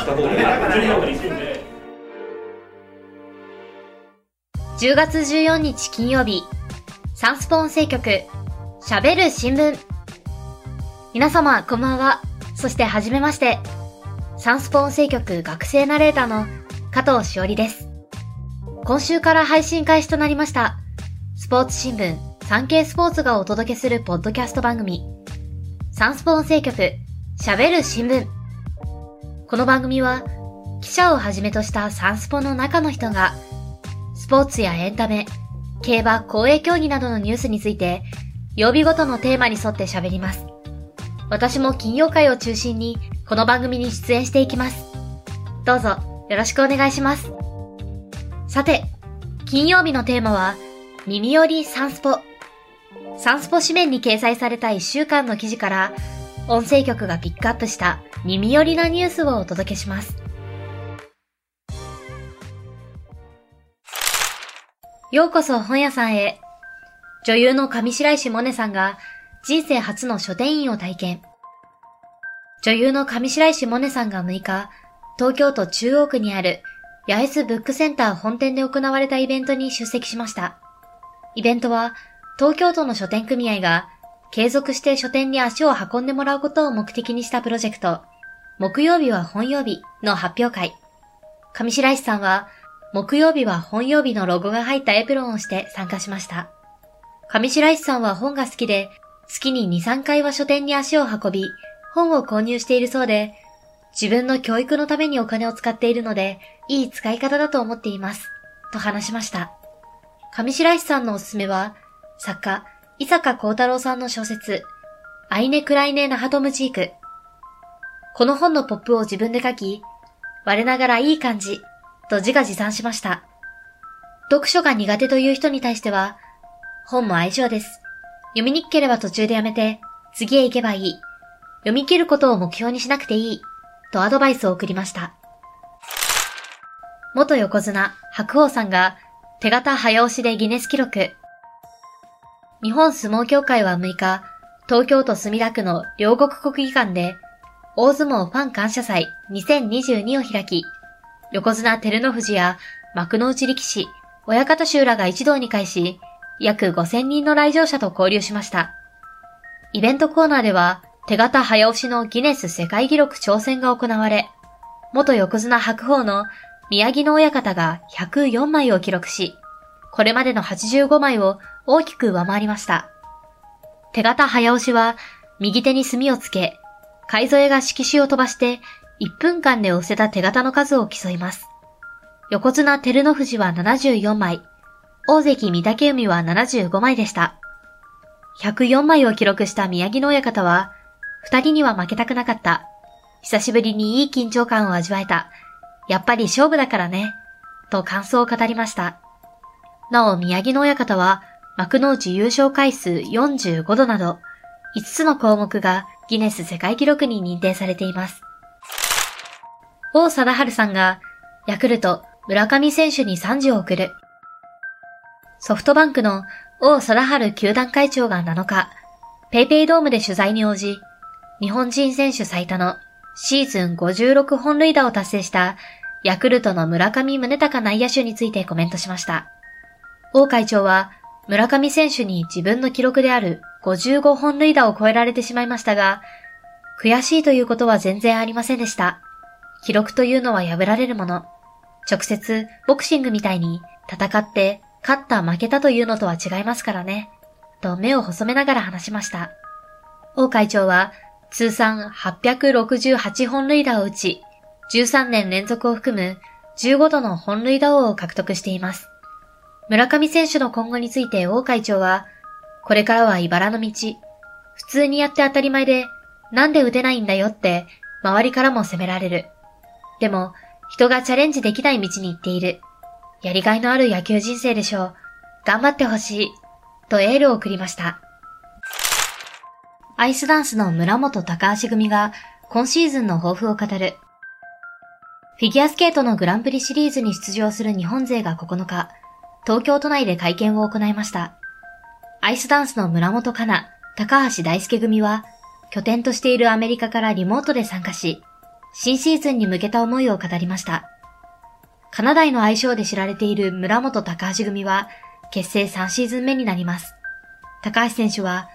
した方がいい。10月14日金曜日、サンスポ音声局、喋る新聞。皆様、こんばんは。そして、はじめまして。サンスポ音声局学生ナレーターの加藤しおりです。今週から配信開始となりました、スポーツ新聞、産経スポーツがお届けするポッドキャスト番組、サンスポ音声局、喋る新聞。この番組は、記者をはじめとしたサンスポの中の人が、スポーツやエンタメ、競馬、公営競技などのニュースについて、曜日ごとのテーマに沿って喋ります。私も金曜会を中心に、この番組に出演していきます。どうぞ、よろしくお願いします。さて、金曜日のテーマは、耳よりサンスポ。サンスポ紙面に掲載された1週間の記事から、音声局がピックアップした耳寄りなニュースをお届けします。ようこそ本屋さんへ。女優の上白石萌音さんが人生初の書店員を体験。女優の上白石萌音さんが6日、東京都中央区にある八重洲ブックセンター本店で行われたイベントに出席しました。イベントは東京都の書店組合が継続して書店に足を運んでもらうことを目的にしたプロジェクト、木曜日は本曜日の発表会。上白石さんは木曜日は本曜日のロゴが入ったエプロンをして参加しました。上白石さんは本が好きで、月に2、3回は書店に足を運び、本を購入しているそうで、自分の教育のためにお金を使っているので、いい使い方だと思っています。と話しました。上白石さんのおすすめは、作家、伊坂幸太郎さんの小説、アイネクライネナハトムチーク。この本のポップを自分で書き、我ながらいい感じ、と自画自賛しました。読書が苦手という人に対しては、本も相性です。読みにくければ途中でやめて、次へ行けばいい。読み切ることを目標にしなくていい。とアドバイスを送りました。元横綱、白鵬さんが、手形早押しでギネス記録。日本相撲協会は6日、東京都墨田区の両国国技館で、大相撲ファン感謝祭2022を開き、横綱照ノ富士や幕内力士、親方衆らが一堂に会し、約5000人の来場者と交流しました。イベントコーナーでは、手形早押しのギネス世界記録挑戦が行われ、元横綱白鵬の宮城野親方が104枚を記録し、これまでの85枚を大きく上回りました。手形早押しは、右手に墨をつけ、海添えが色紙を飛ばして、1分間で押せた手形の数を競います。横綱照ノ富士は74枚、大関御嶽海は75枚でした。104枚を記録した宮城野親方は、二人には負けたくなかった。久しぶりにいい緊張感を味わえた。やっぱり勝負だからね。と感想を語りました。なお、宮城野親方は、幕の内優勝回数45度など、5つの項目がギネス世界記録に認定されています。王貞治さんが、ヤクルト、村上選手に賛辞を送る。ソフトバンクの王貞治球団会長が7日、ペイペイドームで取材に応じ、日本人選手最多のシーズン56本塁打を達成したヤクルトの村上宗隆内野手についてコメントしました。王会長は村上選手に自分の記録である55本塁打を超えられてしまいましたが、悔しいということは全然ありませんでした。記録というのは破られるもの。直接ボクシングみたいに戦って勝った負けたというのとは違いますからね。と目を細めながら話しました。王会長は通算868本塁打を打ち、13年連続を含む15度の本塁打王を獲得しています。村上選手の今後について王会長は、これからは茨の道。普通にやって当たり前で、なんで打てないんだよって、周りからも責められる。でも、人がチャレンジできない道に行っている。やりがいのある野球人生でしょう。頑張ってほしい。とエールを送りました。アイスダンスの村本高橋組が今シーズンの抱負を語る。フィギュアスケートのグランプリシリーズに出場する日本勢が9日、東京都内で会見を行いました。アイスダンスの村本香奈、高橋大輔組は、拠点としているアメリカからリモートで参加し、新シーズンに向けた思いを語りました。カナダイの愛称で知られている村本高橋組は結成3シーズン目になります。高橋選手は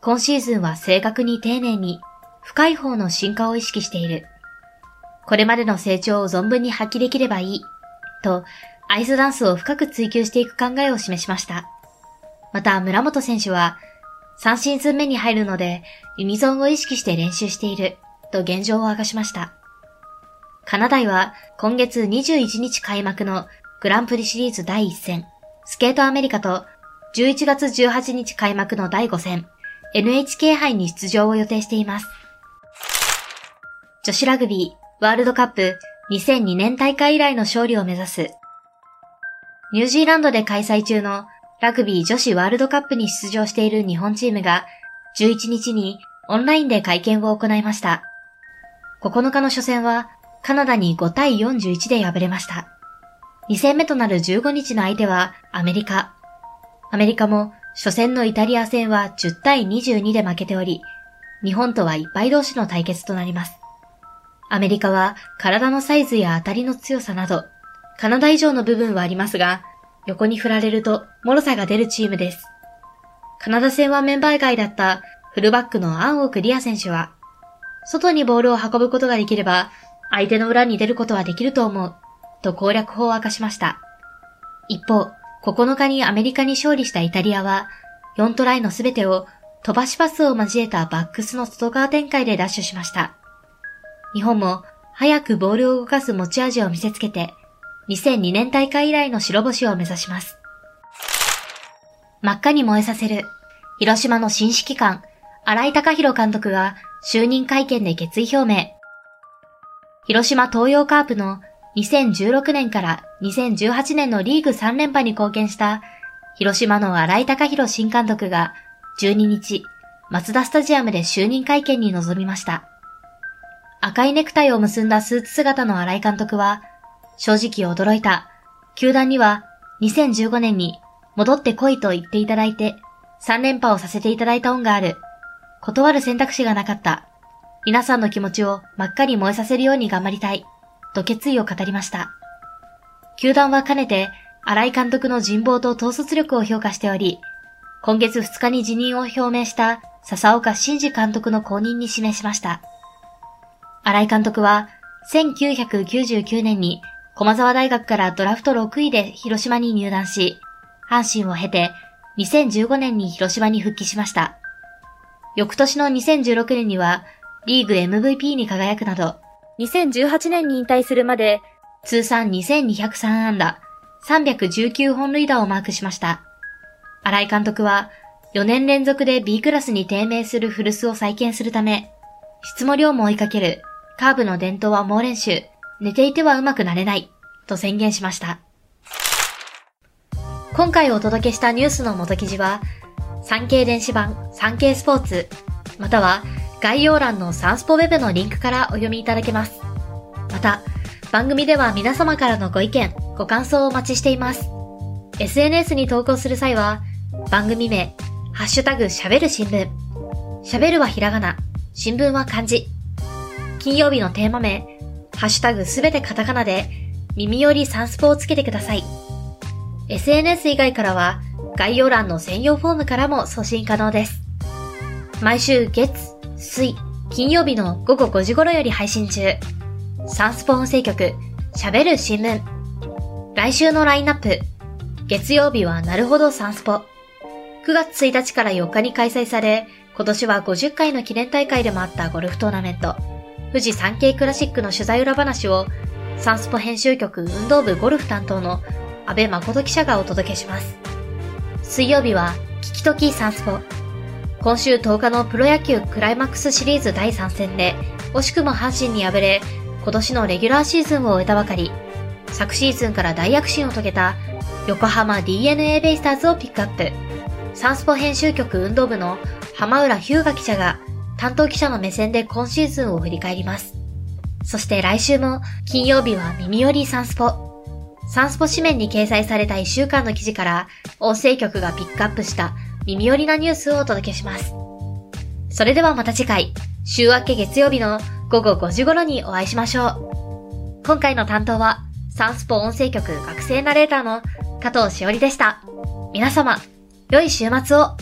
今シーズンは正確に丁寧に深い方の進化を意識している。これまでの成長を存分に発揮できればいい。と、アイスダンスを深く追求していく考えを示しました。また、村本選手は、3シーズン目に入るので、ユニゾンを意識して練習している、と現状を明かしました。カナダイは今月21日開幕のグランプリシリーズ第1戦、スケートアメリカと11月18日開幕の第5戦、NHK 杯に出場を予定しています。女子ラグビーワールドカップ2002年大会以来の勝利を目指す。ニュージーランドで開催中のラグビー女子ワールドカップに出場している日本チームが11日にオンラインで会見を行いました。9日の初戦はカナダに5対41で敗れました。2戦目となる15日の相手はアメリカ。アメリカも初戦のイタリア戦は10対22で負けており、日本とは一敗同士の対決となります。アメリカは体のサイズや当たりの強さなど、カナダ以上の部分はありますが、横に振られると脆さが出るチームです。カナダ戦はメンバー外だったフルバックのアンオクリア選手は、外にボールを運ぶことができれば、相手の裏に出ることはできると思う、と攻略法を明かしました。一方、9日にアメリカに勝利したイタリアは、4トライのすべてを飛ばしパスを交えたバックスの外側展開でダッシュしました。日本も早くボールを動かす持ち味を見せつけて、2002年大会以来の白星を目指します。真っ赤に燃えさせる、広島の新指揮官、荒井隆弘監督が就任会見で決意表明。広島東洋カープの2016年から2018年のリーグ3連覇に貢献した広島の荒井隆弘新監督が12日、松田スタジアムで就任会見に臨みました。赤いネクタイを結んだスーツ姿の荒井監督は、正直驚いた。球団には2015年に戻ってこいと言っていただいて、3連覇をさせていただいた恩がある。断る選択肢がなかった。皆さんの気持ちを真っ赤に燃えさせるように頑張りたい。と決意を語りました。球団はかねて、荒井監督の人望と統率力を評価しており、今月2日に辞任を表明した笹岡慎二監督の後任に指名しました。荒井監督は、1999年に駒沢大学からドラフト6位で広島に入団し、阪神を経て2015年に広島に復帰しました。翌年の2016年にはリーグ MVP に輝くなど、2018年に引退するまで通算2203安打、319本塁打をマークしました。荒井監督は4年連続で B クラスに低迷する古巣を再建するため、質も量も追いかけるカーブの伝統は猛練習、寝ていてはうまくなれない、と宣言しました。今回お届けしたニュースの元記事は、産経電子版産経スポーツ、または概要欄のサンスポウェブのリンクからお読みいただけます。また、番組では皆様からのご意見、ご感想をお待ちしています。SNS に投稿する際は、番組名、ハッシュタグ喋る新聞。喋るはひらがな、新聞は漢字。金曜日のテーマ名、ハッシュタグすべてカタカナで、耳よりサンスポをつけてください。SNS 以外からは、概要欄の専用フォームからも送信可能です。毎週月、水、金曜日の午後5時頃より配信中。サンスポ音声局、喋る新聞。来週のラインナップ。月曜日はなるほどサンスポ。9月1日から4日に開催され、今年は50回の記念大会でもあったゴルフトーナメント。富士山系クラシックの取材裏話を、サンスポ編集局運動部ゴルフ担当の安倍誠記者がお届けします。水曜日は、聞きときサンスポ。今週10日のプロ野球クライマックスシリーズ第3戦で、惜しくも阪神に敗れ、今年のレギュラーシーズンを終えたばかり、昨シーズンから大躍進を遂げた横浜 DNA ベイスターズをピックアップ。サンスポ編集局運動部の浜浦日向記者が担当記者の目線で今シーズンを振り返ります。そして来週も金曜日は耳よりサンスポ。サンスポ紙面に掲載された1週間の記事から音声局がピックアップした耳寄りなニュースをお届けします。それではまた次回、週明け月曜日の午後5時頃にお会いしましょう。今回の担当は、サンスポ音声局学生ナレーターの加藤しおりでした。皆様、良い週末を